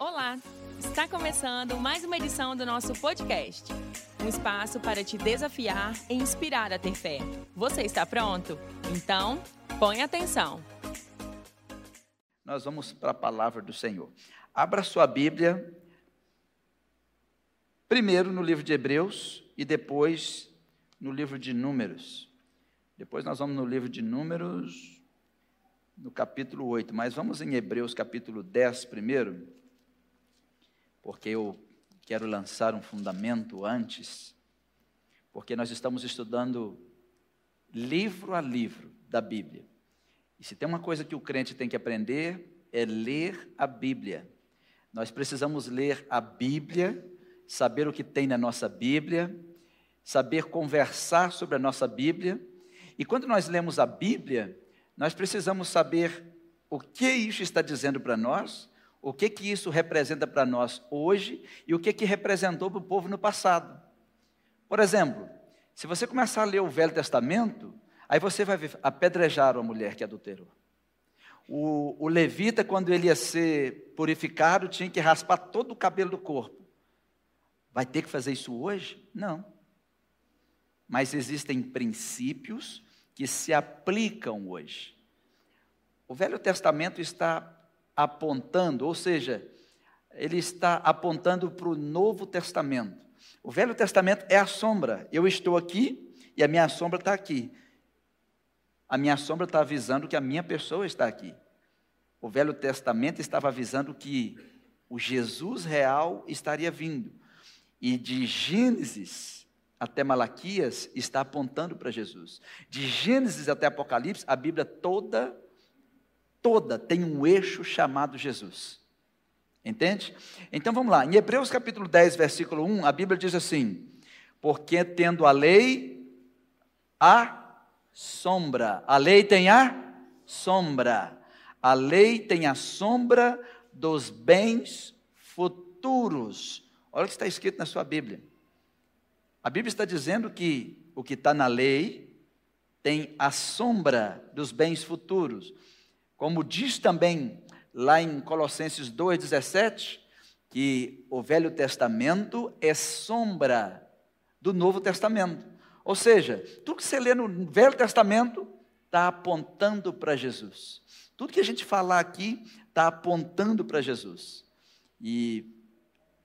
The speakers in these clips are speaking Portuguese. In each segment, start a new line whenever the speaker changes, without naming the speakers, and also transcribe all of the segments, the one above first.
Olá! Está começando mais uma edição do nosso podcast. Um espaço para te desafiar e inspirar a ter fé. Você está pronto? Então, põe atenção.
Nós vamos para a palavra do Senhor. Abra sua Bíblia, primeiro no livro de Hebreus e depois no livro de Números. Depois nós vamos no livro de Números, no capítulo 8, mas vamos em Hebreus capítulo 10 primeiro, porque eu quero lançar um fundamento antes, porque nós estamos estudando livro a livro da Bíblia. E se tem uma coisa que o crente tem que aprender, é ler a Bíblia. Nós precisamos ler a Bíblia, saber o que tem na nossa Bíblia, saber conversar sobre a nossa Bíblia. E quando nós lemos a Bíblia, nós precisamos saber o que isso está dizendo para nós, o que que isso representa para nós hoje e o que que representou para o povo no passado. Por exemplo, se você começar a ler o Velho Testamento, aí você vai ver apedrejar a mulher que adulterou. O, o levita, quando ele ia ser purificado, tinha que raspar todo o cabelo do corpo. Vai ter que fazer isso hoje? Não mas existem princípios que se aplicam hoje. O Velho Testamento está apontando, ou seja, ele está apontando para o Novo Testamento. O Velho Testamento é a sombra. Eu estou aqui e a minha sombra está aqui. A minha sombra está avisando que a minha pessoa está aqui. O Velho Testamento estava avisando que o Jesus real estaria vindo. E de Gênesis até Malaquias está apontando para Jesus. De Gênesis até Apocalipse, a Bíblia toda, toda tem um eixo chamado Jesus. Entende? Então vamos lá. Em Hebreus capítulo 10, versículo 1, a Bíblia diz assim: Porque tendo a lei, a sombra. A lei tem a sombra. A lei tem a sombra dos bens futuros. Olha o que está escrito na sua Bíblia. A Bíblia está dizendo que o que está na lei tem a sombra dos bens futuros. Como diz também lá em Colossenses 2,17, que o Velho Testamento é sombra do Novo Testamento. Ou seja, tudo que você lê no Velho Testamento está apontando para Jesus. Tudo que a gente falar aqui está apontando para Jesus. E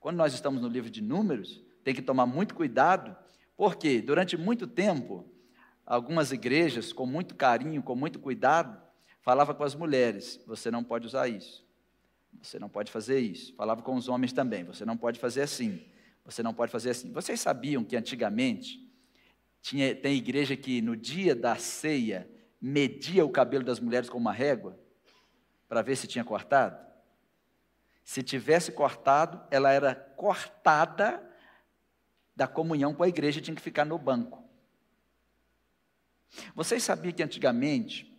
quando nós estamos no livro de Números, tem que tomar muito cuidado, porque durante muito tempo, algumas igrejas, com muito carinho, com muito cuidado, falava com as mulheres: você não pode usar isso, você não pode fazer isso. Falava com os homens também: você não pode fazer assim, você não pode fazer assim. Vocês sabiam que antigamente tinha, tem igreja que no dia da ceia media o cabelo das mulheres com uma régua para ver se tinha cortado? Se tivesse cortado, ela era cortada da comunhão com a igreja tinha que ficar no banco. Vocês sabiam que antigamente,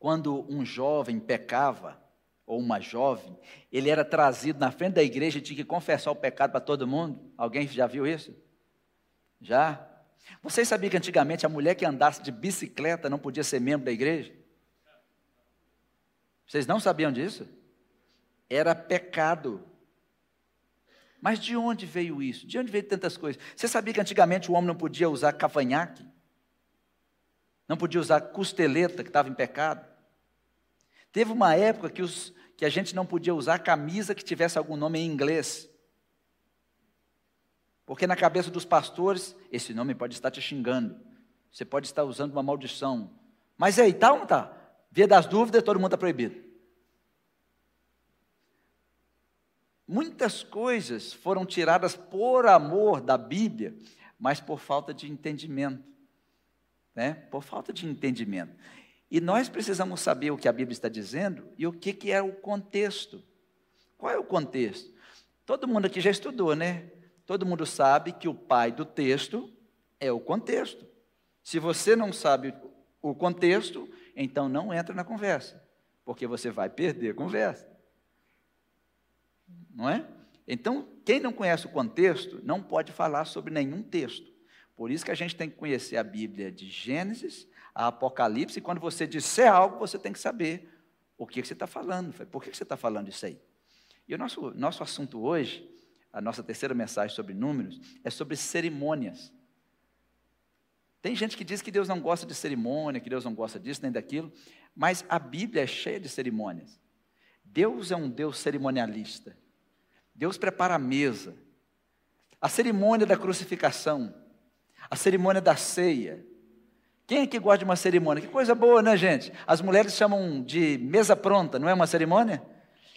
quando um jovem pecava, ou uma jovem, ele era trazido na frente da igreja e tinha que confessar o pecado para todo mundo? Alguém já viu isso? Já? Vocês sabiam que antigamente a mulher que andasse de bicicleta não podia ser membro da igreja? Vocês não sabiam disso? Era pecado. Mas de onde veio isso? De onde veio tantas coisas? Você sabia que antigamente o homem não podia usar cavanhaque? Não podia usar costeleta, que estava em pecado? Teve uma época que, os, que a gente não podia usar camisa que tivesse algum nome em inglês. Porque na cabeça dos pastores, esse nome pode estar te xingando. Você pode estar usando uma maldição. Mas aí, tá ou não tá? Via das dúvidas, todo mundo está proibido. Muitas coisas foram tiradas por amor da Bíblia, mas por falta de entendimento. Né? Por falta de entendimento. E nós precisamos saber o que a Bíblia está dizendo e o que, que é o contexto. Qual é o contexto? Todo mundo aqui já estudou, né? Todo mundo sabe que o pai do texto é o contexto. Se você não sabe o contexto, então não entra na conversa, porque você vai perder a conversa não é? Então, quem não conhece o contexto não pode falar sobre nenhum texto. Por isso que a gente tem que conhecer a Bíblia de Gênesis a Apocalipse, e quando você disser algo, você tem que saber o que, você está falando. Por que, você está falando isso aí? E o nosso, nosso assunto hoje, a nossa terceira mensagem sobre números, é sobre cerimônias. Tem gente que diz que Deus não gosta de cerimônia, que Deus não gosta disso nem daquilo, mas a Bíblia é cheia de cerimônias. Deus é um Deus cerimonialista. Deus prepara a mesa. A cerimônia da crucificação, a cerimônia da ceia. Quem é que gosta de uma cerimônia? Que coisa boa, né, gente? As mulheres chamam de mesa pronta, não é uma cerimônia?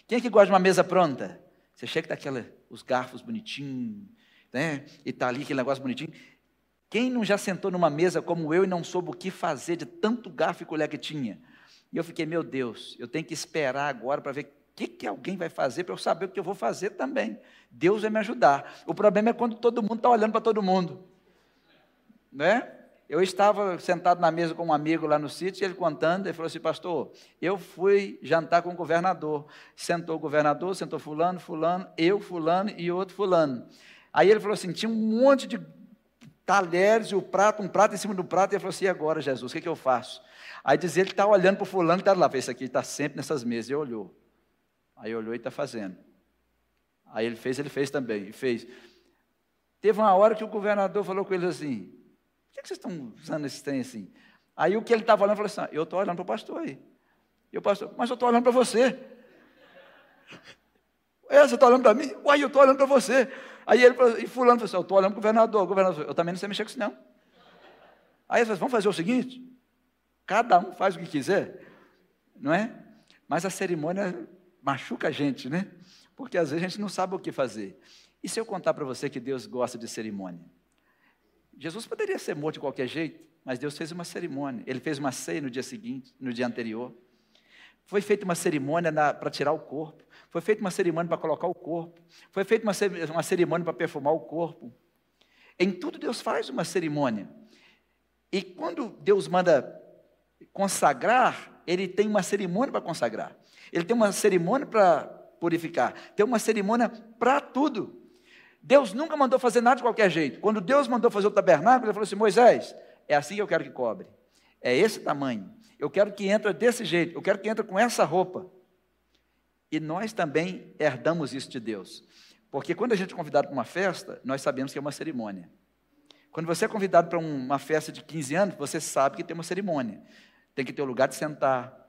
Quem é que gosta de uma mesa pronta? Você chega com aquela, os garfos bonitinhos, né? E tá ali aquele negócio bonitinho. Quem não já sentou numa mesa como eu e não soube o que fazer de tanto garfo e colher que tinha? E eu fiquei, meu Deus, eu tenho que esperar agora para ver o que, que alguém vai fazer para eu saber o que eu vou fazer também. Deus vai me ajudar. O problema é quando todo mundo está olhando para todo mundo. Né? Eu estava sentado na mesa com um amigo lá no sítio, ele contando, ele falou assim, pastor, eu fui jantar com o governador. Sentou o governador, sentou fulano, fulano, eu, fulano e outro fulano. Aí ele falou assim, tinha um monte de talheres e o prato, um prato em cima do prato, e ele falou assim: e agora, Jesus, o que, que eu faço? Aí diz ele está olhando para o fulano está lá, esse aqui está sempre nessas mesas, e olhou. Aí olhou e está fazendo. Aí ele fez, ele fez também, e fez. Teve uma hora que o governador falou com eles assim: por que, vocês estão usando esse trem assim? Aí o que ele estava olhando, falou assim: eu estou olhando para o pastor aí. E o pastor, mas eu estou olhando para você. É, você está olhando para mim? Uai, eu estou olhando para você. Aí ele e fulano falou assim, eu estou olhando para o governador, governador, eu também não sei mexer com isso não. Aí ele falou, vamos fazer o seguinte, cada um faz o que quiser, não é? Mas a cerimônia machuca a gente, né? Porque às vezes a gente não sabe o que fazer. E se eu contar para você que Deus gosta de cerimônia? Jesus poderia ser morto de qualquer jeito, mas Deus fez uma cerimônia. Ele fez uma ceia no dia seguinte, no dia anterior. Foi feita uma cerimônia para tirar o corpo. Foi feita uma cerimônia para colocar o corpo. Foi feita uma, uma cerimônia para perfumar o corpo. Em tudo Deus faz uma cerimônia. E quando Deus manda consagrar, Ele tem uma cerimônia para consagrar. Ele tem uma cerimônia para purificar. Tem uma cerimônia para tudo. Deus nunca mandou fazer nada de qualquer jeito. Quando Deus mandou fazer o tabernáculo, Ele falou assim: Moisés, é assim que eu quero que cobre. É esse tamanho. Eu quero que entre desse jeito. Eu quero que entre com essa roupa. E nós também herdamos isso de Deus. Porque quando a gente é convidado para uma festa, nós sabemos que é uma cerimônia. Quando você é convidado para uma festa de 15 anos, você sabe que tem uma cerimônia. Tem que ter o lugar de sentar,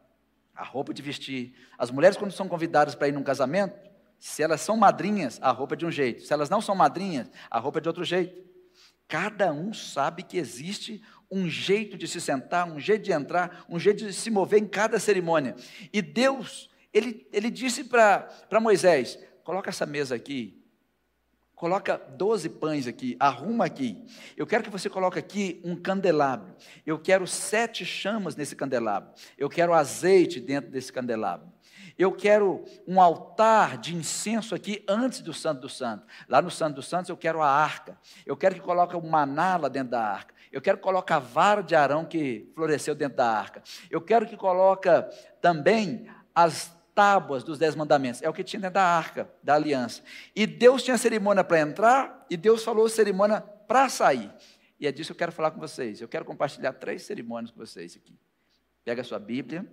a roupa de vestir. As mulheres, quando são convidadas para ir num casamento, se elas são madrinhas, a roupa é de um jeito. Se elas não são madrinhas, a roupa é de outro jeito. Cada um sabe que existe um jeito de se sentar, um jeito de entrar, um jeito de se mover em cada cerimônia. E Deus ele, ele disse para Moisés: coloca essa mesa aqui, coloca 12 pães aqui, arruma aqui. Eu quero que você coloque aqui um candelabro. Eu quero sete chamas nesse candelabro. Eu quero azeite dentro desse candelabro. Eu quero um altar de incenso aqui antes do Santo dos Santos. Lá no Santo dos Santos eu quero a arca. Eu quero que coloque o maná lá dentro da arca. Eu quero que coloque a vara de Arão que floresceu dentro da arca. Eu quero que coloque também as tábuas dos dez mandamentos. É o que tinha dentro da arca da aliança. E Deus tinha cerimônia para entrar e Deus falou cerimônia para sair. E é disso que eu quero falar com vocês. Eu quero compartilhar três cerimônias com vocês aqui. Pega a sua Bíblia,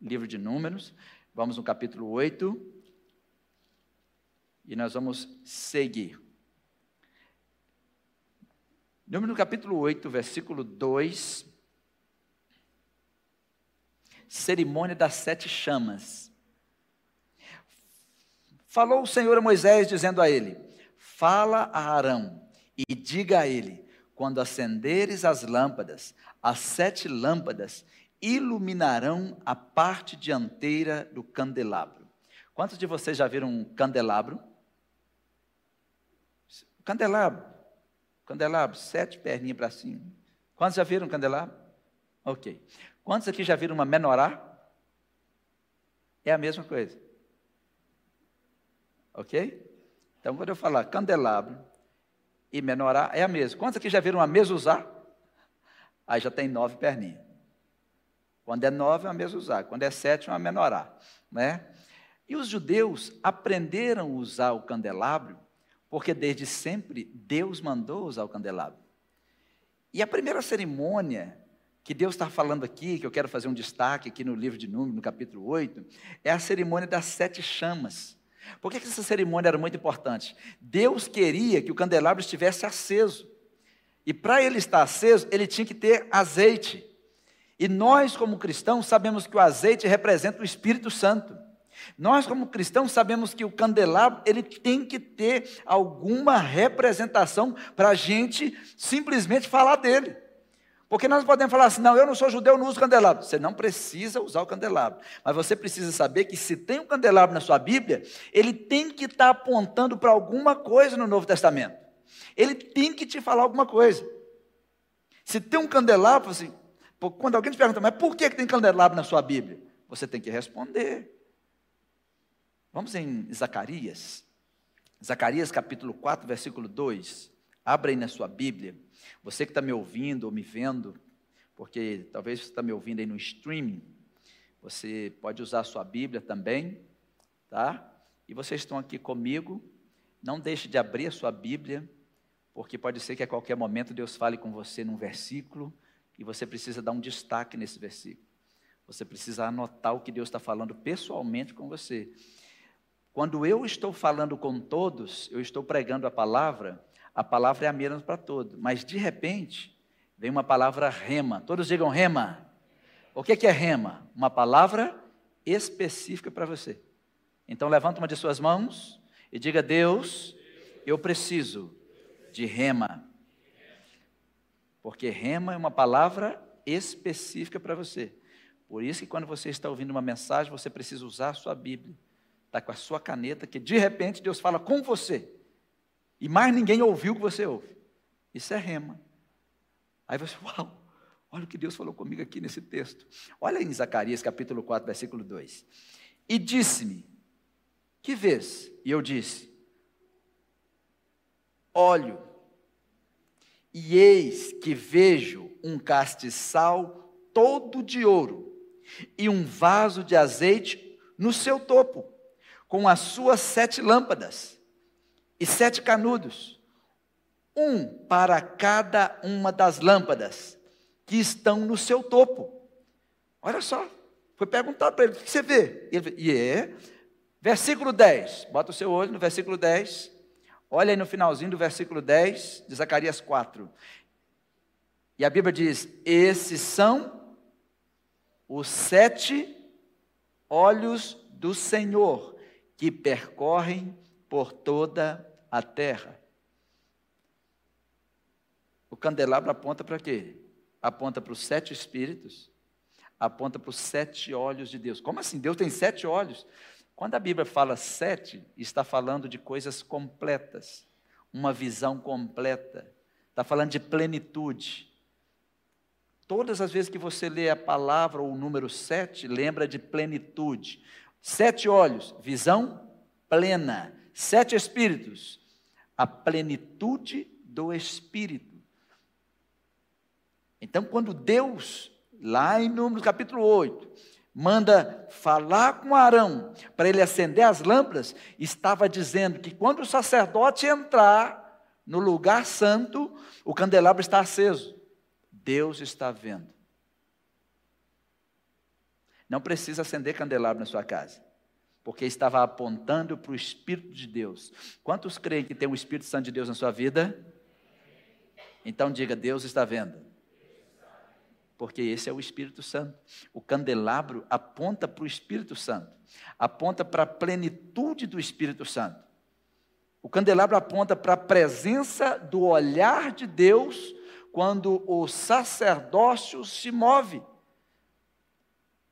livro de Números, vamos no capítulo 8 e nós vamos seguir. Número no capítulo 8, versículo 2. Cerimônia das sete chamas. Falou o Senhor a Moisés, dizendo a ele: Fala a Arão e diga a ele: Quando acenderes as lâmpadas, as sete lâmpadas iluminarão a parte dianteira do candelabro. Quantos de vocês já viram um candelabro? Candelabro. Candelabro, sete perninhas para cima. Quantos já viram um candelabro? Ok. Quantos aqui já viram uma menorá? É a mesma coisa. Ok? Então, quando eu falar candelabro e menorá, é a mesma. Quantos aqui já viram uma mezuzá? Aí já tem nove perninhas. Quando é nove, é uma mezuzá. Quando é sete, é uma menorá. Né? E os judeus aprenderam a usar o candelabro, porque desde sempre Deus mandou usar o candelabro. E a primeira cerimônia que Deus está falando aqui, que eu quero fazer um destaque aqui no livro de Números, no capítulo 8, é a cerimônia das sete chamas. Por que essa cerimônia era muito importante? Deus queria que o candelabro estivesse aceso. E para ele estar aceso, ele tinha que ter azeite. E nós, como cristãos, sabemos que o azeite representa o Espírito Santo. Nós, como cristãos, sabemos que o candelabro ele tem que ter alguma representação para a gente simplesmente falar dele. Porque nós podemos falar assim, não, eu não sou judeu, não uso candelabro. Você não precisa usar o candelabro. Mas você precisa saber que se tem um candelabro na sua Bíblia, ele tem que estar apontando para alguma coisa no Novo Testamento. Ele tem que te falar alguma coisa. Se tem um candelabro, assim, quando alguém te pergunta, mas por que tem candelabro na sua Bíblia? Você tem que responder. Vamos em Zacarias. Zacarias capítulo 4, versículo 2. Abra aí na sua Bíblia. Você que está me ouvindo ou me vendo, porque talvez você está me ouvindo aí no streaming, você pode usar a sua Bíblia também, tá? E vocês estão aqui comigo, não deixe de abrir a sua Bíblia, porque pode ser que a qualquer momento Deus fale com você num versículo e você precisa dar um destaque nesse versículo. Você precisa anotar o que Deus está falando pessoalmente com você. Quando eu estou falando com todos, eu estou pregando a palavra, a palavra é a mesma para todos, mas de repente vem uma palavra rema. Todos digam rema. O que é rema? Uma palavra específica para você. Então levanta uma de suas mãos e diga: Deus, eu preciso de rema. Porque rema é uma palavra específica para você. Por isso que quando você está ouvindo uma mensagem, você precisa usar a sua Bíblia. Está com a sua caneta, que de repente Deus fala com você. E mais ninguém ouviu o que você ouve. Isso é rema. Aí você, uau, olha o que Deus falou comigo aqui nesse texto. Olha em Zacarias capítulo 4, versículo 2. E disse-me, que vês? E eu disse, olho, e eis que vejo um castiçal todo de ouro, e um vaso de azeite no seu topo, com as suas sete lâmpadas e sete canudos, um para cada uma das lâmpadas que estão no seu topo. Olha só, foi perguntado para ele: o que você vê? Ele e é, versículo 10, bota o seu olho no versículo 10, olha aí no finalzinho do versículo 10 de Zacarias 4. E a Bíblia diz: esses são os sete olhos do Senhor que percorrem por toda a terra. O candelabro aponta para quê? Aponta para os sete espíritos, aponta para os sete olhos de Deus. Como assim? Deus tem sete olhos? Quando a Bíblia fala sete, está falando de coisas completas, uma visão completa, está falando de plenitude. Todas as vezes que você lê a palavra ou o número sete, lembra de plenitude. Sete olhos, visão plena sete espíritos, a plenitude do espírito. Então, quando Deus, lá em Números capítulo 8, manda falar com Arão para ele acender as lâmpadas, estava dizendo que quando o sacerdote entrar no lugar santo, o candelabro está aceso. Deus está vendo. Não precisa acender candelabro na sua casa porque estava apontando para o Espírito de Deus. Quantos creem que tem o Espírito Santo de Deus na sua vida? Então diga: Deus está vendo. Porque esse é o Espírito Santo. O candelabro aponta para o Espírito Santo, aponta para a plenitude do Espírito Santo. O candelabro aponta para a presença do olhar de Deus quando o sacerdócio se move.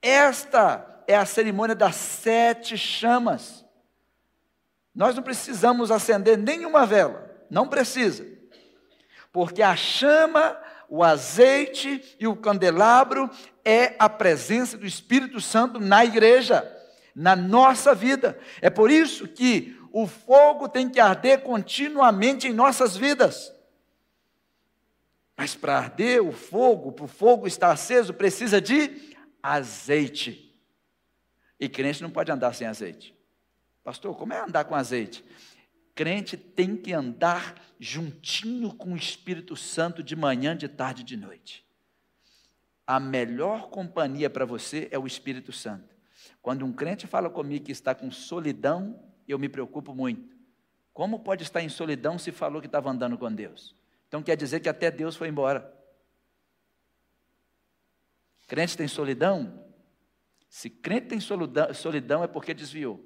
Esta é a cerimônia das sete chamas. Nós não precisamos acender nenhuma vela, não precisa, porque a chama, o azeite e o candelabro é a presença do Espírito Santo na igreja, na nossa vida. É por isso que o fogo tem que arder continuamente em nossas vidas. Mas para arder o fogo, para o fogo estar aceso, precisa de azeite. E crente não pode andar sem azeite. Pastor, como é andar com azeite? Crente tem que andar juntinho com o Espírito Santo de manhã, de tarde e de noite. A melhor companhia para você é o Espírito Santo. Quando um crente fala comigo que está com solidão, eu me preocupo muito. Como pode estar em solidão se falou que estava andando com Deus? Então quer dizer que até Deus foi embora. Crente tem solidão? Se crente tem solidão, é porque desviou.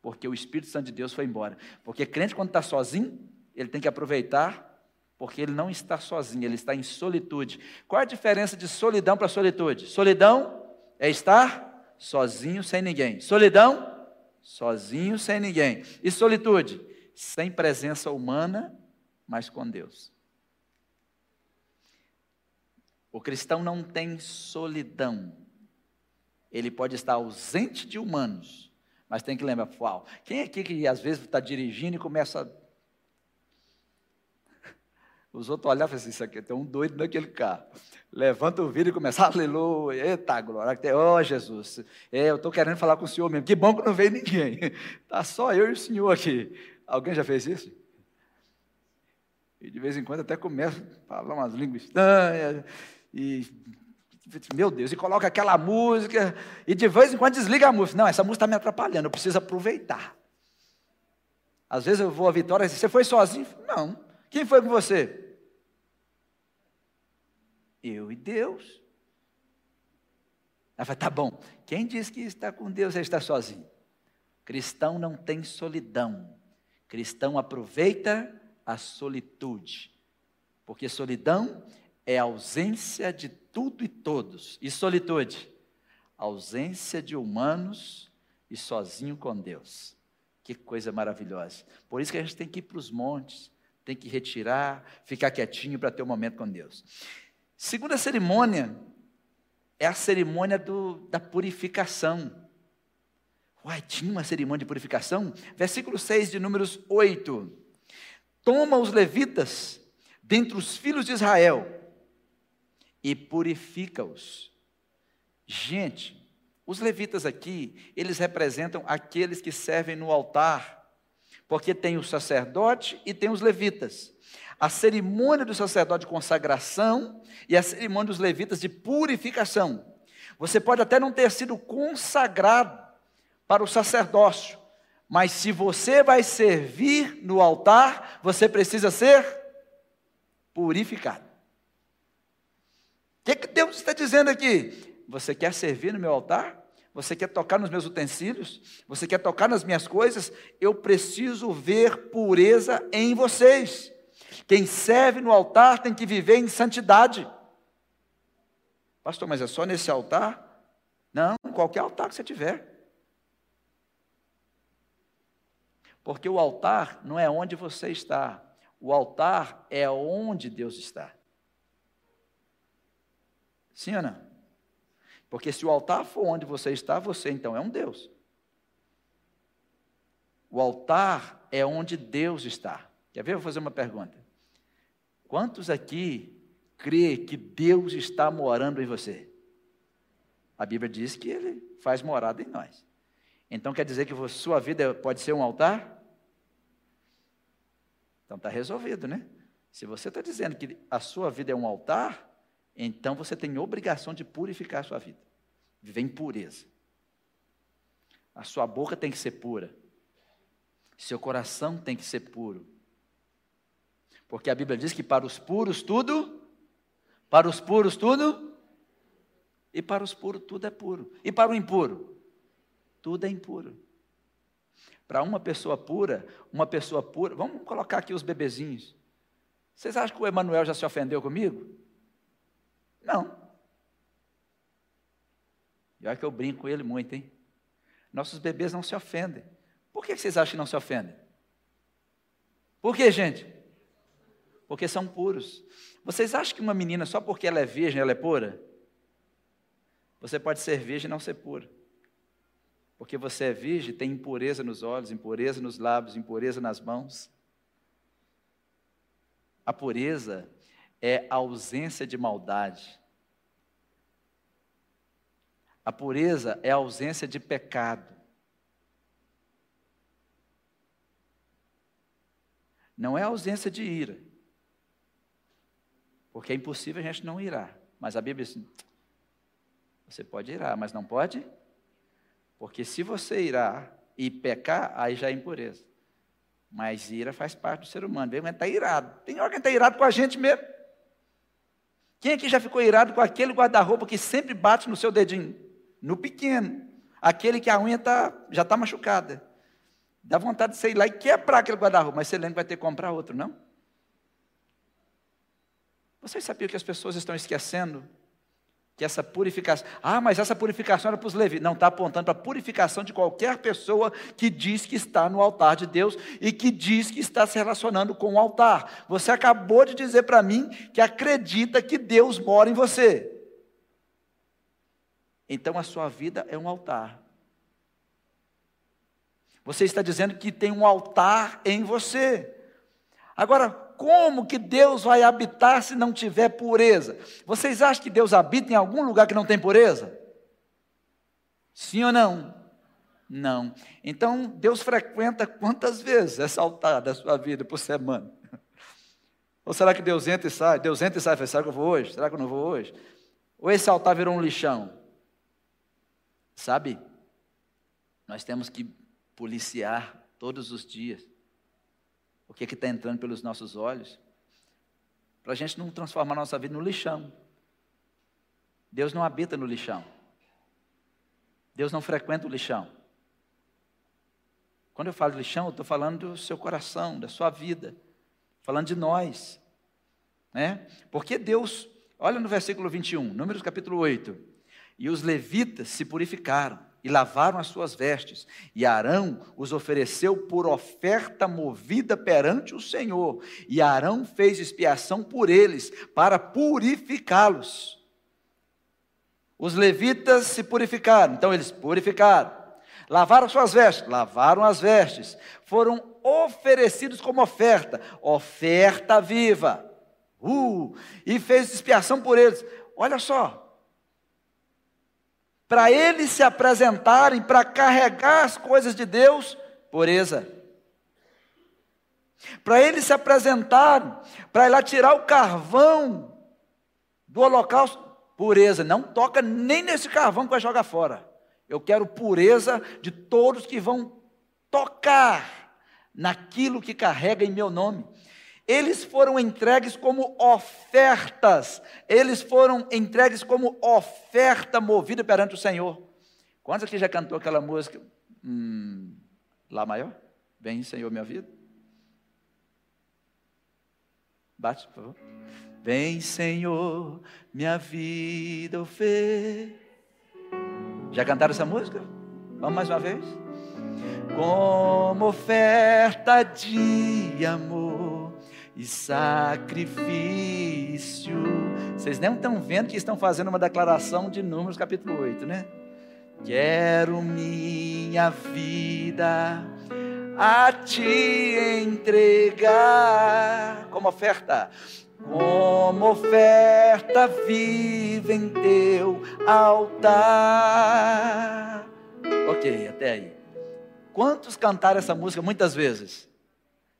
Porque o Espírito Santo de Deus foi embora. Porque crente, quando está sozinho, ele tem que aproveitar, porque ele não está sozinho, ele está em solitude. Qual a diferença de solidão para solitude? Solidão é estar sozinho sem ninguém. Solidão, sozinho sem ninguém. E solitude, sem presença humana, mas com Deus. O cristão não tem solidão. Ele pode estar ausente de humanos, mas tem que lembrar, uau, quem aqui que às vezes está dirigindo e começa os outros olhavam e assim, isso aqui tem um doido naquele carro. Levanta o vidro e começa, aleluia, eita glória, ó oh, Jesus, é, eu estou querendo falar com o Senhor mesmo, que bom que não veio ninguém, está só eu e o Senhor aqui. Alguém já fez isso? E de vez em quando até começa a falar umas línguas estranhas, e meu Deus, e coloca aquela música, e de vez em quando desliga a música. Não, essa música está me atrapalhando, eu preciso aproveitar. Às vezes eu vou à Vitória e você foi sozinho? Não. Quem foi com você? Eu e Deus. Ela fala, tá bom. Quem diz que está com Deus, ele está sozinho. Cristão não tem solidão. Cristão aproveita a solitude. Porque solidão é ausência de tudo e todos. E solitude? Ausência de humanos e sozinho com Deus. Que coisa maravilhosa. Por isso que a gente tem que ir para os montes, tem que retirar, ficar quietinho para ter um momento com Deus. Segunda cerimônia é a cerimônia do, da purificação. Uai, tinha uma cerimônia de purificação? Versículo 6 de Números 8. Toma os levitas dentre os filhos de Israel e purifica-os. Gente, os levitas aqui, eles representam aqueles que servem no altar, porque tem o sacerdote e tem os levitas a cerimônia do sacerdote de consagração e a cerimônia dos levitas de purificação. Você pode até não ter sido consagrado para o sacerdócio, mas se você vai servir no altar, você precisa ser purificado. O que, que Deus está dizendo aqui? Você quer servir no meu altar? Você quer tocar nos meus utensílios? Você quer tocar nas minhas coisas? Eu preciso ver pureza em vocês. Quem serve no altar tem que viver em santidade. Pastor, mas é só nesse altar? Não, qualquer altar que você tiver. Porque o altar não é onde você está, o altar é onde Deus está. Sim ou não? Porque se o altar for onde você está, você então é um Deus. O altar é onde Deus está. Quer ver? Vou fazer uma pergunta. Quantos aqui crê que Deus está morando em você? A Bíblia diz que Ele faz morada em nós. Então quer dizer que sua vida pode ser um altar? Então está resolvido, né? Se você está dizendo que a sua vida é um altar, então você tem obrigação de purificar a sua vida. Viver em pureza. A sua boca tem que ser pura. Seu coração tem que ser puro. Porque a Bíblia diz que para os puros tudo, para os puros tudo, e para os puros tudo é puro. E para o impuro, tudo é impuro. Para uma pessoa pura, uma pessoa pura, vamos colocar aqui os bebezinhos. Vocês acham que o Emanuel já se ofendeu comigo? Não. E olha que eu brinco com ele muito, hein? Nossos bebês não se ofendem. Por que vocês acham que não se ofendem? Por que, gente? porque são puros. Vocês acham que uma menina, só porque ela é virgem, ela é pura? Você pode ser virgem e não ser pura. Porque você é virgem, tem impureza nos olhos, impureza nos lábios, impureza nas mãos. A pureza é a ausência de maldade. A pureza é a ausência de pecado. Não é a ausência de ira. Porque é impossível a gente não irar. Mas a Bíblia diz: você pode irar, mas não pode? Porque se você irar, e pecar, aí já é impureza. Mas ira faz parte do ser humano. Ele está irado. Tem alguém que está irado com a gente mesmo. Quem aqui já ficou irado com aquele guarda-roupa que sempre bate no seu dedinho? No pequeno. Aquele que a unha tá, já está machucada. Dá vontade de você ir lá e quebrar aquele guarda-roupa, mas você lembra que vai ter que comprar outro, não? Vocês sabiam que as pessoas estão esquecendo que essa purificação. Ah, mas essa purificação era para os levitas. Não, está apontando para a purificação de qualquer pessoa que diz que está no altar de Deus e que diz que está se relacionando com o altar. Você acabou de dizer para mim que acredita que Deus mora em você. Então a sua vida é um altar. Você está dizendo que tem um altar em você. Agora, como que Deus vai habitar se não tiver pureza? Vocês acham que Deus habita em algum lugar que não tem pureza? Sim ou não? Não. Então, Deus frequenta quantas vezes essa altar da sua vida por semana? Ou será que Deus entra e sai? Deus entra e sai, será que eu vou hoje? Será que eu não vou hoje? Ou esse altar virou um lixão? Sabe? Nós temos que policiar todos os dias o que é está entrando pelos nossos olhos, para a gente não transformar a nossa vida no lixão. Deus não habita no lixão. Deus não frequenta o lixão. Quando eu falo lixão, eu estou falando do seu coração, da sua vida, falando de nós. Né? Porque Deus, olha no versículo 21, Números capítulo 8. E os levitas se purificaram e lavaram as suas vestes. E Arão os ofereceu por oferta movida perante o Senhor. E Arão fez expiação por eles, para purificá-los. Os levitas se purificaram, então eles purificaram. Lavaram suas vestes, lavaram as vestes. Foram oferecidos como oferta, oferta viva. Uh, e fez expiação por eles. Olha só, para eles se apresentarem, para carregar as coisas de Deus, pureza. Para eles se apresentarem, para ir lá tirar o carvão do holocausto, pureza. Não toca nem nesse carvão que vai jogar fora. Eu quero pureza de todos que vão tocar naquilo que carrega em meu nome. Eles foram entregues como ofertas, eles foram entregues como oferta movida perante o Senhor. Quantos aqui já cantou aquela música? Hum, Lá maior? Vem, Senhor, minha vida. Bate, por favor. Vem, Senhor, minha vida oferecer. Já cantaram essa música? Vamos mais uma vez? Como oferta de amor e sacrifício. Vocês nem estão vendo que estão fazendo uma declaração de Números capítulo 8, né? Quero minha vida a te entregar como oferta, como oferta viva em teu altar. Ok, até aí. Quantos cantaram essa música muitas vezes?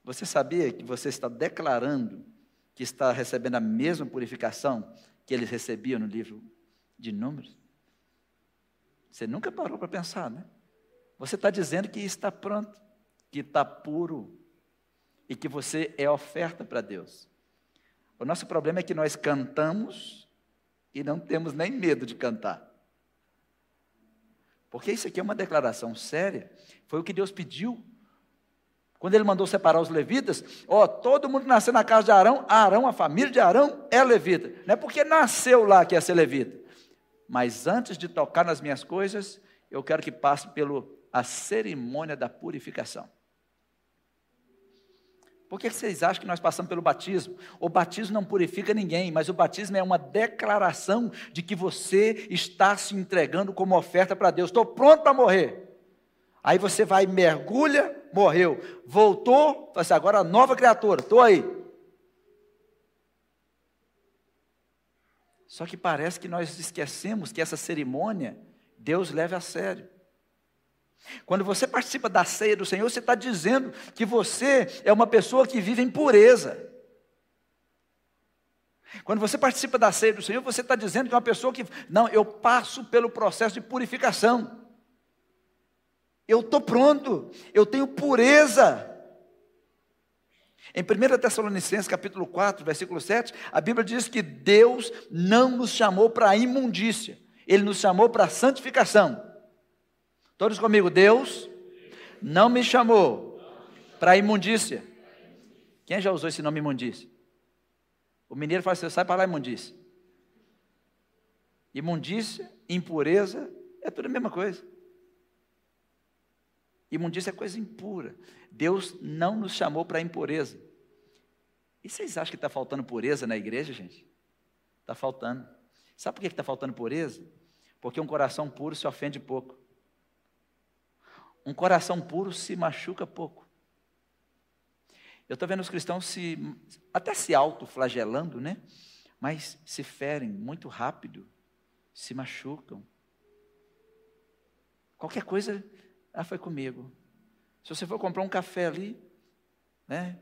Você sabia que você está declarando que está recebendo a mesma purificação que eles recebiam no livro de Números? Você nunca parou para pensar, né? Você está dizendo que está pronto, que está puro e que você é oferta para Deus. O nosso problema é que nós cantamos e não temos nem medo de cantar. Porque isso aqui é uma declaração séria. Foi o que Deus pediu quando ele mandou separar os levitas, ó, todo mundo que nasceu na casa de Arão, Arão, a família de Arão é levita. Não é porque nasceu lá que é ser levita. Mas antes de tocar nas minhas coisas, eu quero que passe pela cerimônia da purificação. Por que vocês acham que nós passamos pelo batismo? O batismo não purifica ninguém, mas o batismo é uma declaração de que você está se entregando como oferta para Deus. Estou pronto para morrer. Aí você vai, mergulha, morreu. Voltou, fala assim, agora nova criatura, estou aí. Só que parece que nós esquecemos que essa cerimônia Deus leva a sério. Quando você participa da ceia do Senhor, você está dizendo que você é uma pessoa que vive em pureza. Quando você participa da ceia do Senhor, você está dizendo que é uma pessoa que, não, eu passo pelo processo de purificação. Eu estou pronto, eu tenho pureza. Em 1 Tessalonicenses capítulo 4, versículo 7, a Bíblia diz que Deus não nos chamou para a imundícia, Ele nos chamou para a santificação. Todos comigo, Deus não me chamou para a imundícia. Quem já usou esse nome imundícia? O mineiro fala assim: sai para lá, imundícia. Imundícia, impureza, é tudo a mesma coisa. Imundícia é coisa impura. Deus não nos chamou para a impureza. E vocês acham que está faltando pureza na igreja, gente? Está faltando. Sabe por que está faltando pureza? Porque um coração puro se ofende pouco. Um coração puro se machuca pouco. Eu estou vendo os cristãos se, até se autoflagelando, né? Mas se ferem muito rápido, se machucam. Qualquer coisa, ah, foi comigo. Se você for comprar um café ali, né?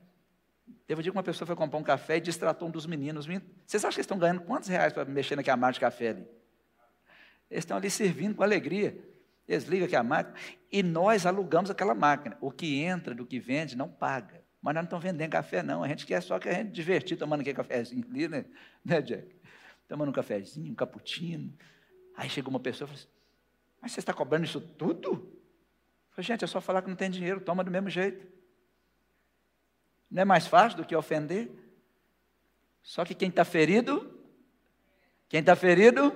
Teve um dia que uma pessoa foi comprar um café e distratou um dos meninos. Vocês acham que eles estão ganhando quantos reais para mexer naquela máquina de café ali? Eles estão ali servindo com alegria. Desliga aqui a máquina. E nós alugamos aquela máquina. O que entra do que vende não paga. Mas nós não estamos vendendo café, não. A gente quer só que a gente divertir tomando aquele cafezinho ali, né, né Jack? Tomando um cafezinho, um cappuccino. Aí chegou uma pessoa e falou assim: Mas você está cobrando isso tudo? Falei, gente, é só falar que não tem dinheiro, toma do mesmo jeito. Não é mais fácil do que ofender? Só que quem está ferido, quem está ferido,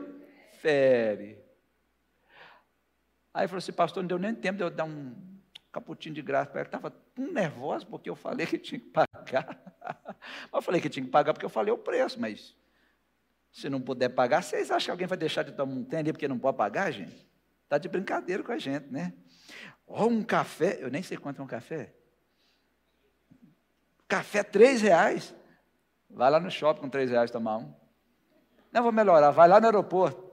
fere. Aí falou assim, pastor, não deu nem tempo de eu dar um caputinho de graça para ela. Estava tão nervosa porque eu falei que tinha que pagar. eu falei que tinha que pagar porque eu falei o preço, mas se não puder pagar, vocês acham que alguém vai deixar de tomar um ali porque não pode pagar, gente? Está de brincadeira com a gente, né? Ou um café, eu nem sei quanto é um café. Café, três reais. Vai lá no shopping com três reais tomar um. Não vou melhorar, vai lá no aeroporto.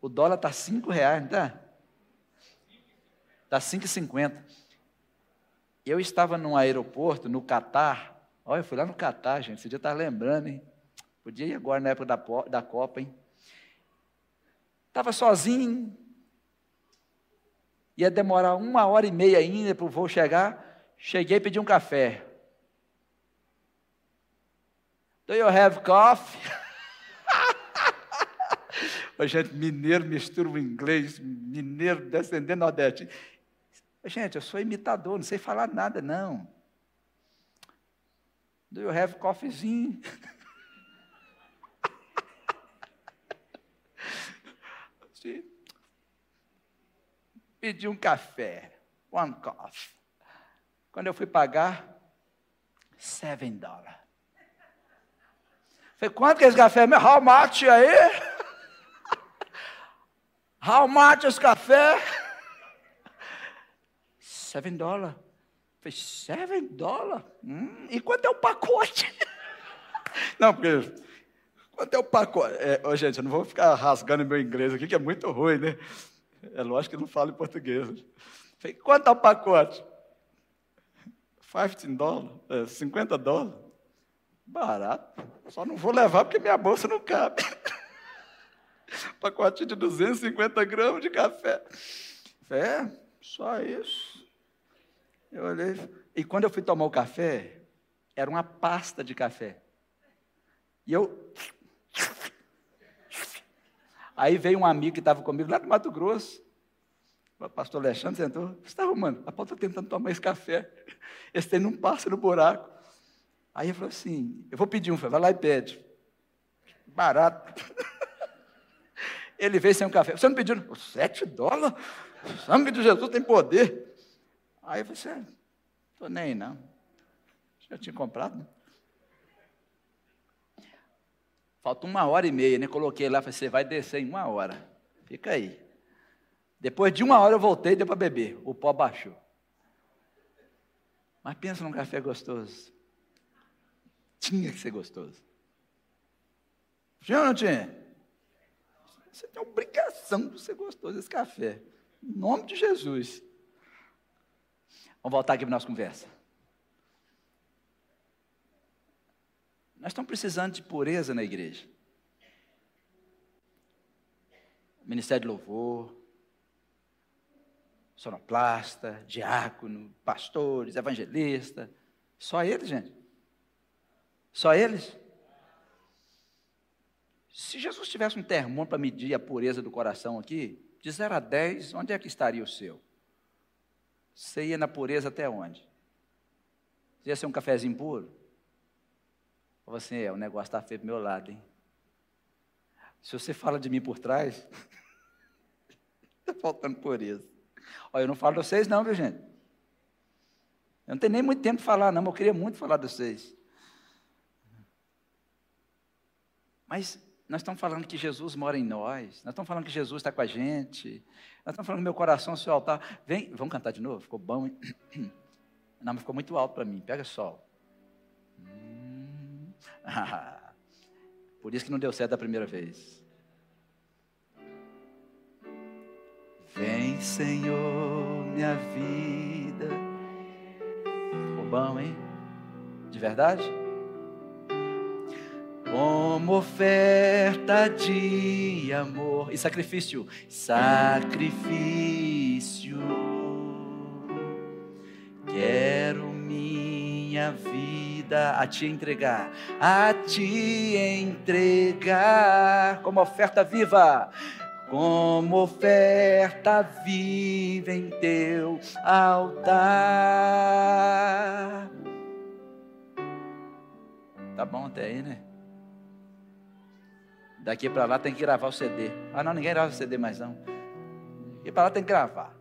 O dólar está cinco reais, não está? Está 5,50. Eu estava num aeroporto, no Catar. Olha, eu fui lá no Catar, gente. Esse dia estava lembrando, hein? Podia ir agora na época da, da Copa, hein? Estava sozinho. Ia demorar uma hora e meia ainda para o voo chegar. Cheguei e pedi um café. Do you have coffee? Gente, mineiro mistura o inglês, mineiro descendendo nordeste. Gente, eu sou imitador, não sei falar nada, não. Do you have coffeezinho? Pedi um café, one coffee. Quando eu fui pagar, seven dólares. Falei, quanto que é esse café? How much aí? How much is café? Seven dólares. Falei, seven dólares? Hum, e quanto é o pacote? Não, porque quanto é o pacote? É, oh, gente, eu não vou ficar rasgando meu inglês aqui, que é muito ruim, né? É lógico que não falo em português. Falei, quanto é o pacote? 15 dólares, é, 50 dólares. Barato. Só não vou levar porque minha bolsa não cabe. pacotinho de 250 gramas de café. É, só isso. Eu olhei. E quando eu fui tomar o café, era uma pasta de café. E eu. Aí veio um amigo que estava comigo lá do Mato Grosso. O pastor Alexandre sentou. Você está arrumando? A Paulo está tentando tomar esse café. Esse tem não passa no buraco. Aí eu falei assim: eu vou pedir um. Vai lá e pede. Barato. Ele veio sem um café. Você não pediu? Sete dólares? O sangue de Jesus tem poder. Aí eu falei assim, estou nem aí não. Já tinha comprado, né? Falta uma hora e meia, né? Coloquei lá, falei, você vai descer em uma hora. Fica aí. Depois de uma hora eu voltei e deu para beber. O pó baixou. Mas pensa num café gostoso. Tinha que ser gostoso. Tinha ou não tinha? Você tem obrigação de ser gostoso desse café. Em nome de Jesus. Vamos voltar aqui para a nossa conversa. Nós estamos precisando de pureza na igreja. Ministério de Louvor, sonoplasta, diácono, pastores, evangelista. Só eles, gente. Só eles. Se Jesus tivesse um termômetro para medir a pureza do coração aqui, de 0 a 10, onde é que estaria o seu? Você ia na pureza até onde? Você ia ser um cafezinho puro? Ou assim, é, o negócio está feio do meu lado, hein? Se você fala de mim por trás, está faltando pureza. Olha, eu não falo de vocês, não, viu, gente? Eu não tenho nem muito tempo para falar, não, mas eu queria muito falar de vocês. Mas nós estamos falando que Jesus mora em nós, nós estamos falando que Jesus está com a gente, nós estamos falando que meu coração seu altar. Vem, vamos cantar de novo? Ficou bom, hein? Não, mas ficou muito alto para mim, pega sol. Por isso que não deu certo da primeira vez. Vem, Senhor, minha vida. Ficou bom, hein? De verdade? Como oferta de amor e sacrifício, sacrifício. Minha vida a te entregar, a te entregar como oferta viva como oferta viva em teu altar. Tá bom até aí, né? Daqui para lá tem que gravar o CD. Ah, não, ninguém grava o CD mais não. E para lá tem que gravar.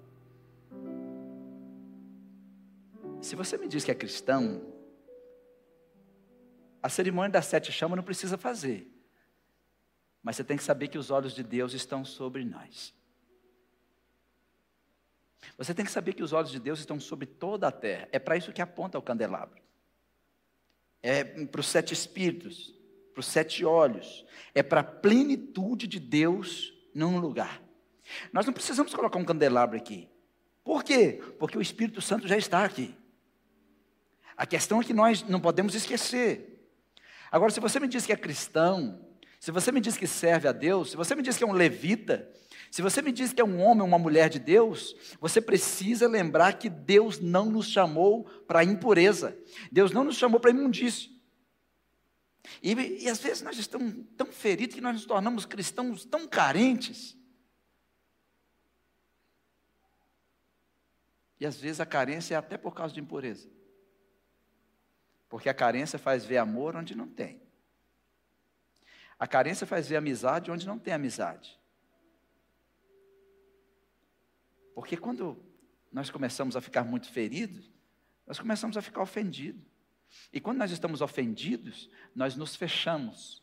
Se você me diz que é cristão, a cerimônia das sete chamas não precisa fazer. Mas você tem que saber que os olhos de Deus estão sobre nós. Você tem que saber que os olhos de Deus estão sobre toda a terra. É para isso que aponta o candelabro. É para os sete espíritos, para os sete olhos. É para a plenitude de Deus num lugar. Nós não precisamos colocar um candelabro aqui. Por quê? Porque o Espírito Santo já está aqui. A questão é que nós não podemos esquecer. Agora, se você me diz que é cristão, se você me diz que serve a Deus, se você me diz que é um levita, se você me diz que é um homem ou uma mulher de Deus, você precisa lembrar que Deus não nos chamou para impureza, Deus não nos chamou para imundício. E, e às vezes nós estamos tão feridos que nós nos tornamos cristãos tão carentes. E às vezes a carência é até por causa de impureza. Porque a carência faz ver amor onde não tem. A carência faz ver amizade onde não tem amizade. Porque quando nós começamos a ficar muito feridos, nós começamos a ficar ofendidos. E quando nós estamos ofendidos, nós nos fechamos.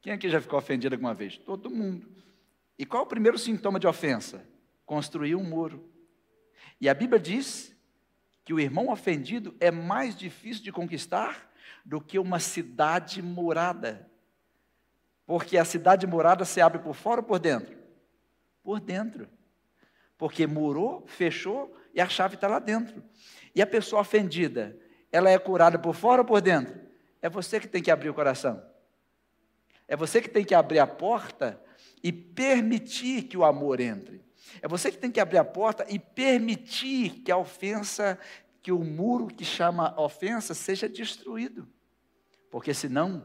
Quem aqui já ficou ofendido alguma vez? Todo mundo. E qual é o primeiro sintoma de ofensa? Construir um muro. E a Bíblia diz que o irmão ofendido é mais difícil de conquistar do que uma cidade morada. Porque a cidade morada se abre por fora ou por dentro? Por dentro. Porque murou, fechou e a chave está lá dentro. E a pessoa ofendida, ela é curada por fora ou por dentro? É você que tem que abrir o coração. É você que tem que abrir a porta e permitir que o amor entre. É você que tem que abrir a porta e permitir que a ofensa, que o muro que chama ofensa seja destruído. Porque senão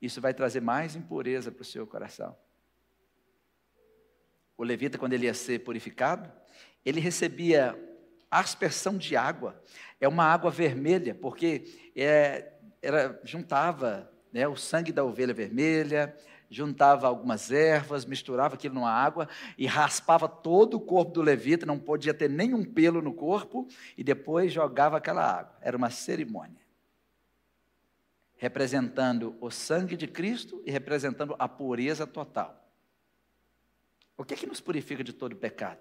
isso vai trazer mais impureza para o seu coração. O levita, quando ele ia ser purificado, ele recebia aspersão de água. É uma água vermelha, porque é, era, juntava né, o sangue da ovelha vermelha, juntava algumas ervas, misturava aquilo numa água e raspava todo o corpo do levita, não podia ter nenhum pelo no corpo, e depois jogava aquela água. Era uma cerimônia representando o sangue de Cristo e representando a pureza total. O que é que nos purifica de todo pecado?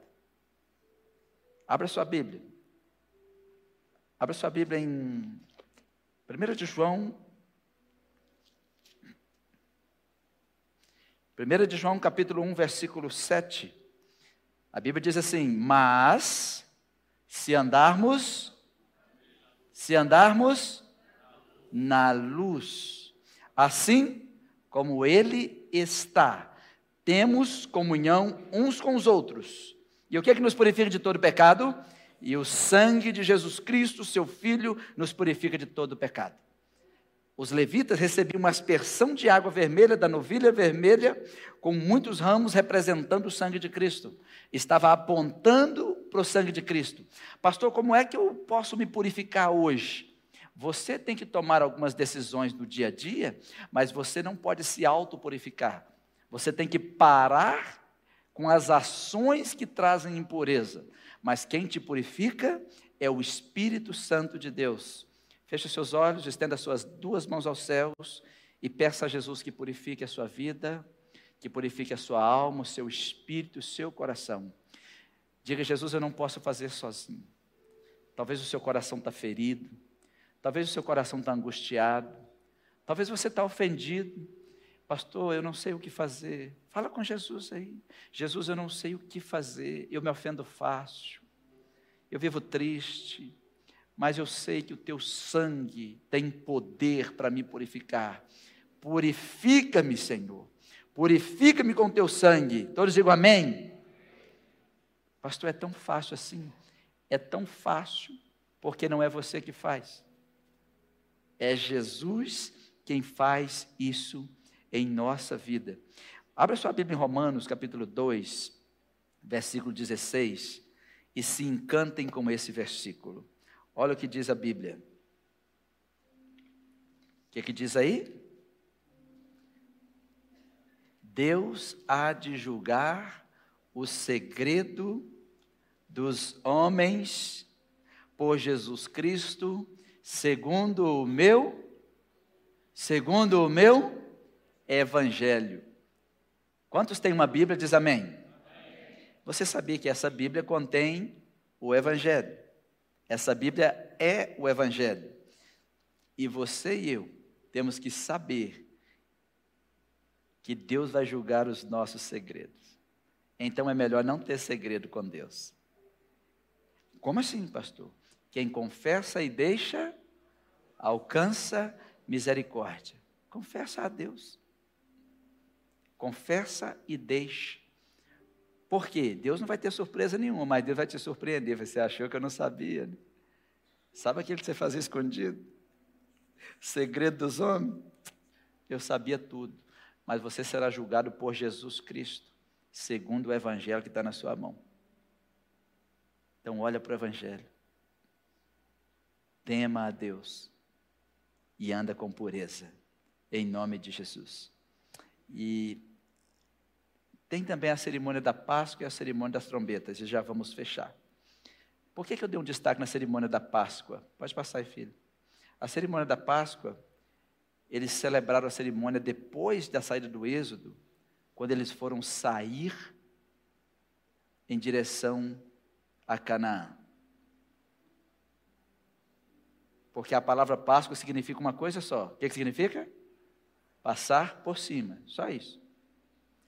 Abra sua Bíblia. Abra sua Bíblia em 1 de João. 1 de João, capítulo 1, versículo 7. A Bíblia diz assim: Mas, se andarmos, se andarmos na luz, assim como Ele está. temos comunhão uns com os outros. E o que é que nos purifica de todo pecado? E o sangue de Jesus Cristo, seu Filho, nos purifica de todo pecado. Os levitas recebiam uma aspersão de água vermelha da novilha vermelha, com muitos ramos representando o sangue de Cristo. Estava apontando para o sangue de Cristo. Pastor, como é que eu posso me purificar hoje? Você tem que tomar algumas decisões no dia a dia, mas você não pode se autopurificar. Você tem que parar com as ações que trazem impureza. Mas quem te purifica é o Espírito Santo de Deus. Feche seus olhos, estenda suas duas mãos aos céus e peça a Jesus que purifique a sua vida, que purifique a sua alma, o seu espírito, o seu coração. Diga, Jesus, eu não posso fazer sozinho. Talvez o seu coração está ferido, talvez o seu coração está angustiado, talvez você está ofendido. Pastor, eu não sei o que fazer. Fala com Jesus aí. Jesus, eu não sei o que fazer, eu me ofendo fácil, eu vivo triste, mas eu sei que o teu sangue tem poder para me purificar. Purifica-me, Senhor. Purifica-me com o teu sangue. Todos digam amém. Pastor, é tão fácil assim. É tão fácil, porque não é você que faz. É Jesus quem faz isso em nossa vida. Abra sua Bíblia em Romanos, capítulo 2, versículo 16, e se encantem com esse versículo. Olha o que diz a Bíblia. O que, que diz aí? Deus há de julgar o segredo dos homens por Jesus Cristo, segundo o meu, segundo o meu evangelho. Quantos têm uma Bíblia? Diz amém. Você sabia que essa Bíblia contém o evangelho? Essa Bíblia é o Evangelho. E você e eu temos que saber que Deus vai julgar os nossos segredos. Então é melhor não ter segredo com Deus. Como assim, pastor? Quem confessa e deixa, alcança misericórdia. Confessa a Deus. Confessa e deixa. Por quê? Deus não vai ter surpresa nenhuma, mas Deus vai te surpreender. Você achou que eu não sabia? Né? Sabe aquilo que você fazia escondido? Segredo dos homens? Eu sabia tudo. Mas você será julgado por Jesus Cristo, segundo o Evangelho que está na sua mão. Então, olha para o Evangelho. Tema a Deus e anda com pureza, em nome de Jesus. E tem também a cerimônia da Páscoa e a cerimônia das trombetas, e já vamos fechar. Por que, que eu dei um destaque na cerimônia da Páscoa? Pode passar aí, filho. A cerimônia da Páscoa, eles celebraram a cerimônia depois da saída do Êxodo, quando eles foram sair em direção a Canaã. Porque a palavra Páscoa significa uma coisa só. O que, que significa? Passar por cima. Só isso.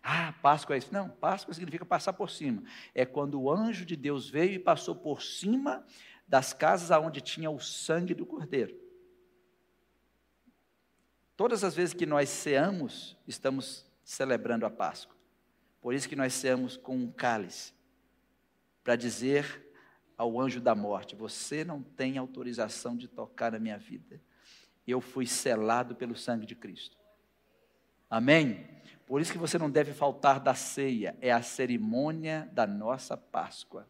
Ah, Páscoa é isso. Não, Páscoa significa passar por cima. É quando o anjo de Deus veio e passou por cima das casas aonde tinha o sangue do cordeiro. Todas as vezes que nós ceamos, estamos celebrando a Páscoa. Por isso que nós ceamos com um cálice, para dizer ao anjo da morte: Você não tem autorização de tocar na minha vida. Eu fui selado pelo sangue de Cristo. Amém? Por isso que você não deve faltar da ceia, é a cerimônia da nossa Páscoa.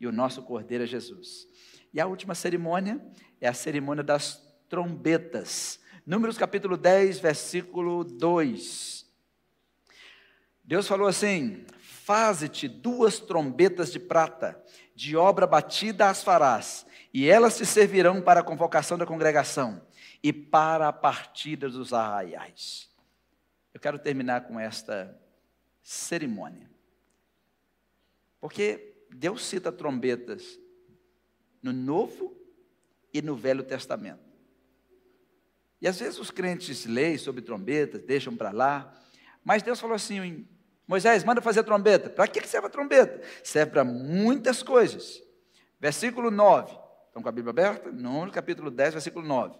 E o nosso Cordeiro é Jesus. E a última cerimônia é a cerimônia das trombetas. Números capítulo 10, versículo 2. Deus falou assim: Faze-te duas trombetas de prata, de obra batida as farás, e elas te servirão para a convocação da congregação e para a partida dos arraiais. Eu quero terminar com esta cerimônia. Porque Deus cita trombetas no Novo e no Velho Testamento. E às vezes os crentes leem sobre trombetas, deixam para lá, mas Deus falou assim: Moisés, manda fazer trombeta. Para que serve a trombeta? Serve para muitas coisas. Versículo 9. Estão com a Bíblia aberta? No capítulo 10, versículo 9.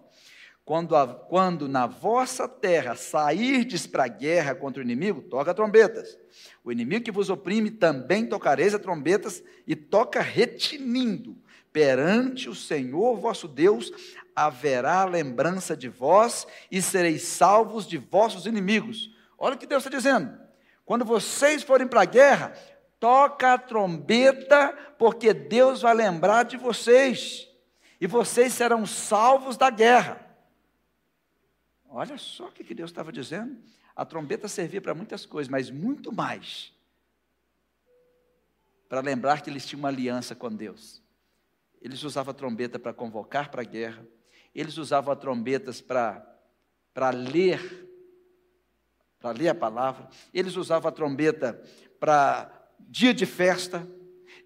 Quando, a, quando na vossa terra sairdes para a guerra contra o inimigo, toca trombetas. O inimigo que vos oprime também tocareis a trombetas e toca retinindo. Perante o Senhor vosso Deus haverá lembrança de vós e sereis salvos de vossos inimigos. Olha o que Deus está dizendo. Quando vocês forem para a guerra, toca a trombeta, porque Deus vai lembrar de vocês. E vocês serão salvos da guerra. Olha só o que Deus estava dizendo. A trombeta servia para muitas coisas, mas muito mais para lembrar que eles tinham uma aliança com Deus. Eles usavam a trombeta para convocar para a guerra, eles usavam a trombetas para, ler, para ler a palavra, eles usavam a trombeta para dia de festa,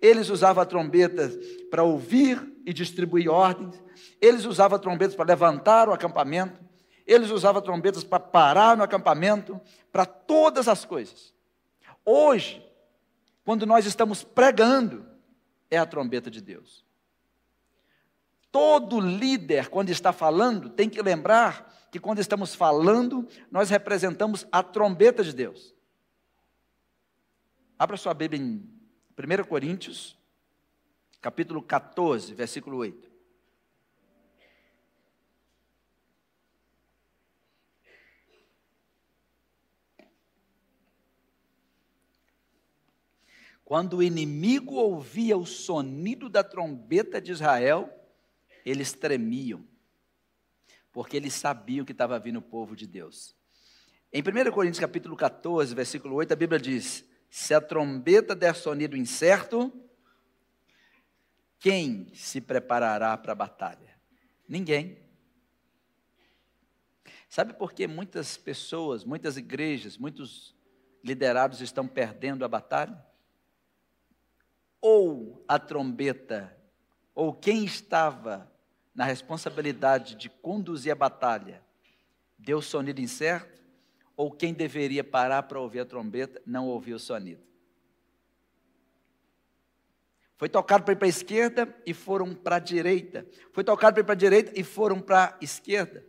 eles usavam a trombeta para ouvir e distribuir ordens, eles usavam a trombeta para levantar o acampamento, eles usavam trombetas para parar no acampamento, para todas as coisas. Hoje, quando nós estamos pregando, é a trombeta de Deus. Todo líder, quando está falando, tem que lembrar que quando estamos falando, nós representamos a trombeta de Deus. Abra sua Bíblia em 1 Coríntios, capítulo 14, versículo 8. Quando o inimigo ouvia o sonido da trombeta de Israel, eles tremiam, porque eles sabiam que estava vindo o povo de Deus. Em 1 Coríntios capítulo 14, versículo 8, a Bíblia diz: Se a trombeta der sonido incerto, quem se preparará para a batalha? Ninguém. Sabe por que muitas pessoas, muitas igrejas, muitos liderados estão perdendo a batalha? Ou a trombeta, ou quem estava na responsabilidade de conduzir a batalha, deu sonido incerto, ou quem deveria parar para ouvir a trombeta, não ouviu o sonido. Foi tocado para ir para a esquerda e foram para a direita. Foi tocado para ir para a direita e foram para a esquerda.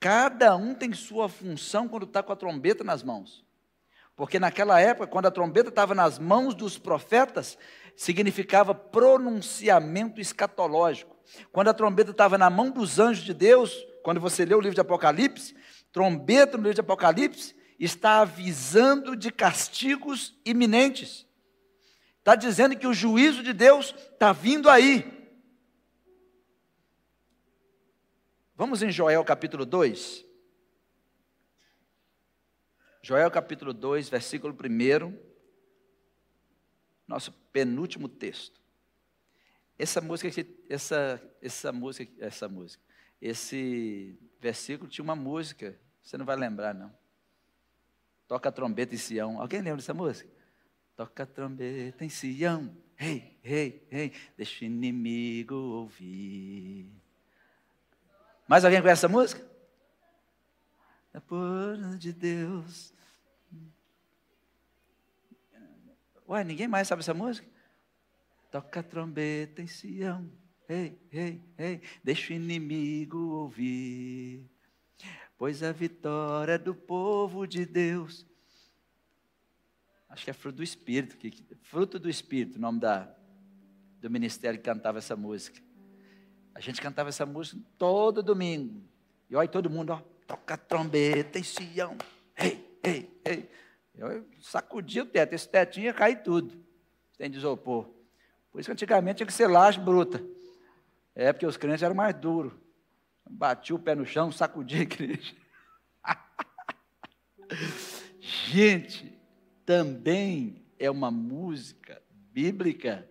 Cada um tem sua função quando está com a trombeta nas mãos. Porque naquela época, quando a trombeta estava nas mãos dos profetas, significava pronunciamento escatológico. Quando a trombeta estava na mão dos anjos de Deus, quando você lê o livro de Apocalipse, trombeta no livro de Apocalipse está avisando de castigos iminentes. Está dizendo que o juízo de Deus está vindo aí. Vamos em Joel capítulo 2. Joel capítulo 2, versículo 1, nosso penúltimo texto. Essa música, essa, essa música, essa música, esse versículo tinha uma música, você não vai lembrar não. Toca a trombeta em Sião. Alguém lembra dessa música? Toca a trombeta em Sião. Rei, rei, rei, deixa o inimigo ouvir. Mais alguém conhece essa música? A porta de Deus Ué, ninguém mais sabe essa música? Toca a trombeta em Sião. Ei, ei, ei, deixa o inimigo ouvir. Pois a vitória do povo de Deus. Acho que é fruto do Espírito. Que, fruto do Espírito, o nome da, do ministério que cantava essa música. A gente cantava essa música todo domingo. E olha todo mundo, ó, toca a trombeta em Sião. Ei, ei, ei. Eu sacudia o teto, esse tetinho ia cair tudo, sem desopor. Por isso que antigamente tinha que ser laje bruta. É porque os crentes eram mais duros. Batia o pé no chão, sacudia a igreja. Gente, também é uma música bíblica.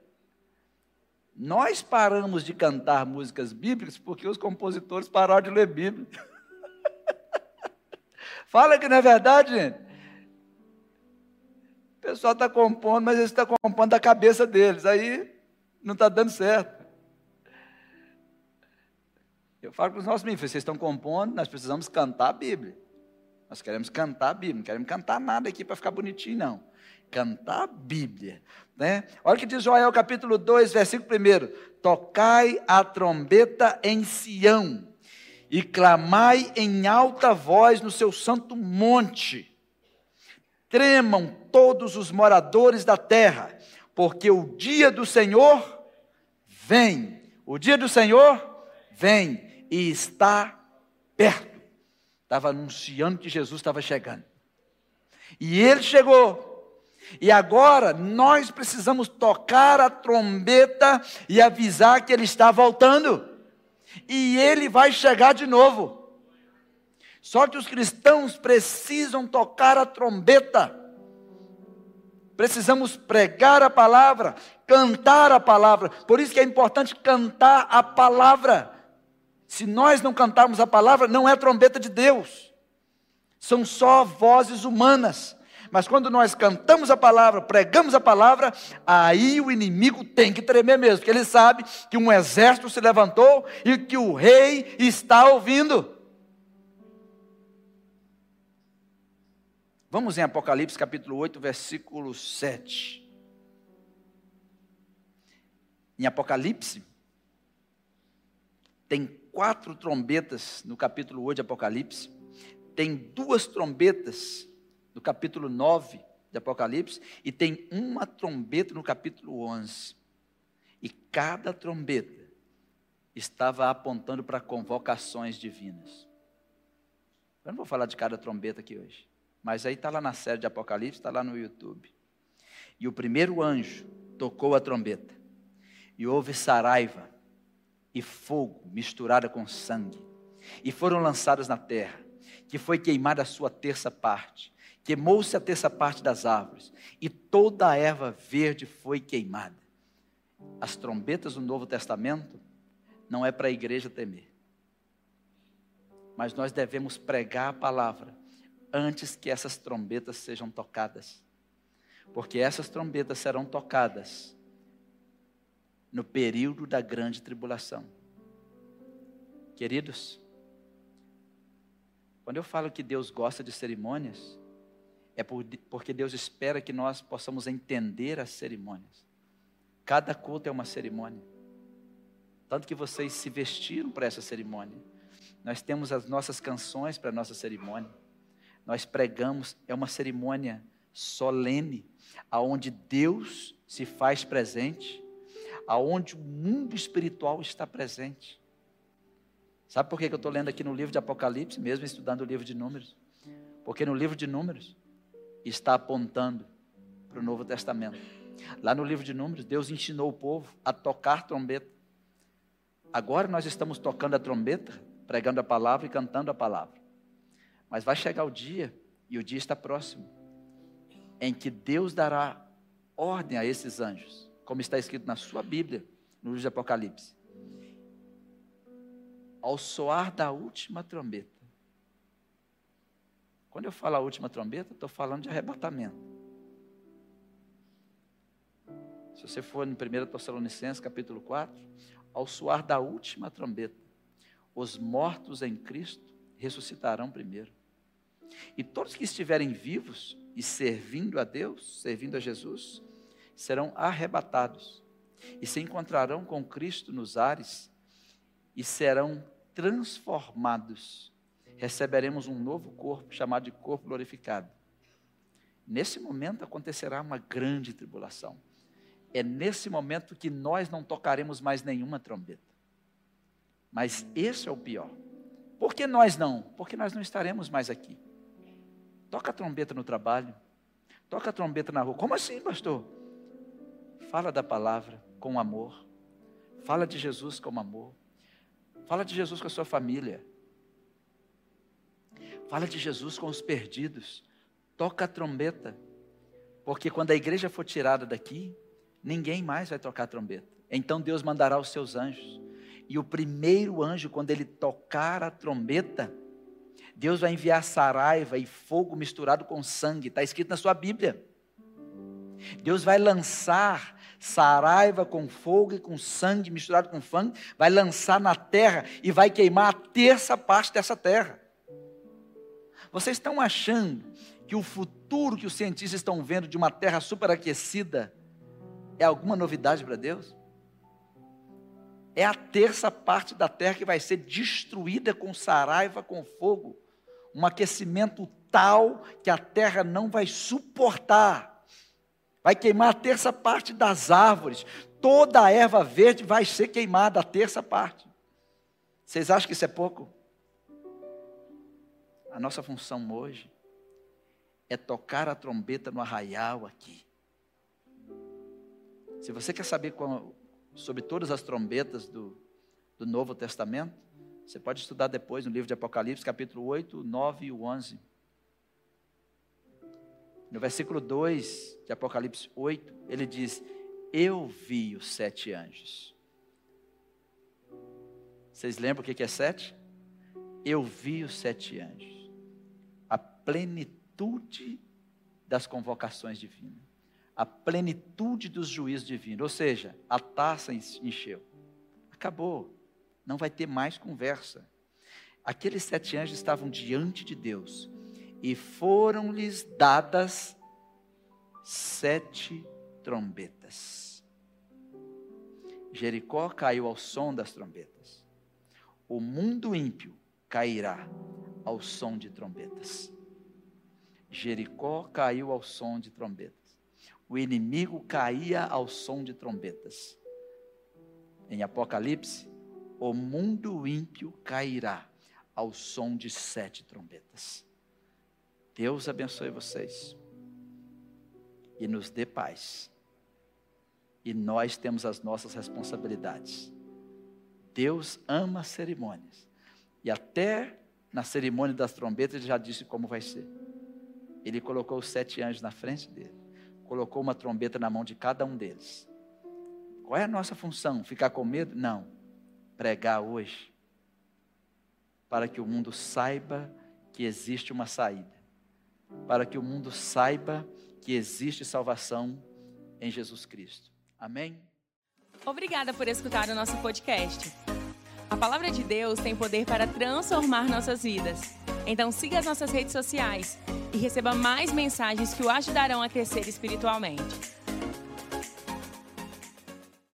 Nós paramos de cantar músicas bíblicas porque os compositores pararam de ler Bíblia. Fala que não é verdade, gente. O pessoal está compondo, mas eles estão tá compondo da cabeça deles. Aí não está dando certo. Eu falo para os nossos meninos, vocês estão compondo, nós precisamos cantar a Bíblia. Nós queremos cantar a Bíblia, não queremos cantar nada aqui para ficar bonitinho, não. Cantar a Bíblia. Né? Olha o que diz Joel capítulo 2, versículo 1. Tocai a trombeta em Sião, e clamai em alta voz no seu santo monte. Tremam todos os moradores da terra, porque o dia do Senhor vem. O dia do Senhor vem e está perto. Estava anunciando que Jesus estava chegando. E ele chegou. E agora nós precisamos tocar a trombeta e avisar que ele está voltando. E ele vai chegar de novo. Só que os cristãos precisam tocar a trombeta. Precisamos pregar a palavra, cantar a palavra. Por isso que é importante cantar a palavra. Se nós não cantarmos a palavra, não é trombeta de Deus. São só vozes humanas. Mas quando nós cantamos a palavra, pregamos a palavra, aí o inimigo tem que tremer mesmo, porque ele sabe que um exército se levantou e que o rei está ouvindo. Vamos em Apocalipse capítulo 8, versículo 7. Em Apocalipse, tem quatro trombetas no capítulo 8 de Apocalipse, tem duas trombetas no capítulo 9 de Apocalipse, e tem uma trombeta no capítulo 11. E cada trombeta estava apontando para convocações divinas. Eu não vou falar de cada trombeta aqui hoje, mas aí está lá na série de Apocalipse, está lá no YouTube. E o primeiro anjo tocou a trombeta, e houve saraiva e fogo misturada com sangue, e foram lançados na terra, que foi queimada a sua terça parte, Queimou-se a terça parte das árvores, e toda a erva verde foi queimada. As trombetas do Novo Testamento não é para a igreja temer. Mas nós devemos pregar a palavra antes que essas trombetas sejam tocadas. Porque essas trombetas serão tocadas no período da grande tribulação. Queridos, quando eu falo que Deus gosta de cerimônias, é porque Deus espera que nós possamos entender as cerimônias. Cada culto é uma cerimônia. Tanto que vocês se vestiram para essa cerimônia. Nós temos as nossas canções para a nossa cerimônia. Nós pregamos, é uma cerimônia solene, aonde Deus se faz presente, aonde o mundo espiritual está presente. Sabe por que eu estou lendo aqui no livro de Apocalipse, mesmo estudando o livro de Números? Porque no livro de Números, está apontando para o Novo Testamento. Lá no livro de Números, Deus ensinou o povo a tocar trombeta. Agora nós estamos tocando a trombeta, pregando a palavra e cantando a palavra. Mas vai chegar o dia, e o dia está próximo, em que Deus dará ordem a esses anjos, como está escrito na sua Bíblia, no livro de Apocalipse. Ao soar da última trombeta, quando eu falo a última trombeta, estou falando de arrebatamento. Se você for no 1 Tessalonicenses, capítulo 4, ao soar da última trombeta, os mortos em Cristo ressuscitarão primeiro. E todos que estiverem vivos e servindo a Deus, servindo a Jesus, serão arrebatados e se encontrarão com Cristo nos ares e serão transformados receberemos um novo corpo, chamado de corpo glorificado. Nesse momento acontecerá uma grande tribulação. É nesse momento que nós não tocaremos mais nenhuma trombeta. Mas esse é o pior. Por que nós não? Porque nós não estaremos mais aqui. Toca a trombeta no trabalho. Toca a trombeta na rua. Como assim, pastor? Fala da palavra com amor. Fala de Jesus com amor. Fala de Jesus com a sua família. Fala de Jesus com os perdidos. Toca a trombeta. Porque quando a igreja for tirada daqui, ninguém mais vai tocar a trombeta. Então Deus mandará os seus anjos. E o primeiro anjo, quando ele tocar a trombeta, Deus vai enviar saraiva e fogo misturado com sangue. Está escrito na sua Bíblia. Deus vai lançar saraiva com fogo e com sangue misturado com fango, vai lançar na terra e vai queimar a terça parte dessa terra. Vocês estão achando que o futuro que os cientistas estão vendo de uma terra superaquecida é alguma novidade para Deus? É a terça parte da terra que vai ser destruída com saraiva, com fogo. Um aquecimento tal que a terra não vai suportar. Vai queimar a terça parte das árvores. Toda a erva verde vai ser queimada, a terça parte. Vocês acham que isso é pouco? A nossa função hoje é tocar a trombeta no arraial aqui. Se você quer saber como, sobre todas as trombetas do, do Novo Testamento, você pode estudar depois no livro de Apocalipse, capítulo 8, 9 e 11. No versículo 2 de Apocalipse 8, ele diz: Eu vi os sete anjos. Vocês lembram o que é sete? Eu vi os sete anjos. A plenitude das convocações divinas a plenitude dos juízos divinos, ou seja, a taça encheu. Acabou, não vai ter mais conversa. Aqueles sete anjos estavam diante de Deus e foram-lhes dadas sete trombetas. Jericó caiu ao som das trombetas. O mundo ímpio cairá ao som de trombetas. Jericó caiu ao som de trombetas o inimigo caía ao som de trombetas. Em Apocalipse, o mundo ímpio cairá ao som de sete trombetas. Deus abençoe vocês e nos dê paz. E nós temos as nossas responsabilidades. Deus ama cerimônias. E até na cerimônia das trombetas ele já disse como vai ser. Ele colocou os sete anjos na frente dele colocou uma trombeta na mão de cada um deles. Qual é a nossa função? Ficar com medo? Não. Pregar hoje. Para que o mundo saiba que existe uma saída. Para que o mundo saiba que existe salvação em Jesus Cristo. Amém?
Obrigada por escutar o nosso podcast. A palavra de Deus tem poder para transformar nossas vidas. Então siga as nossas redes sociais e receba mais mensagens que o ajudarão a crescer espiritualmente.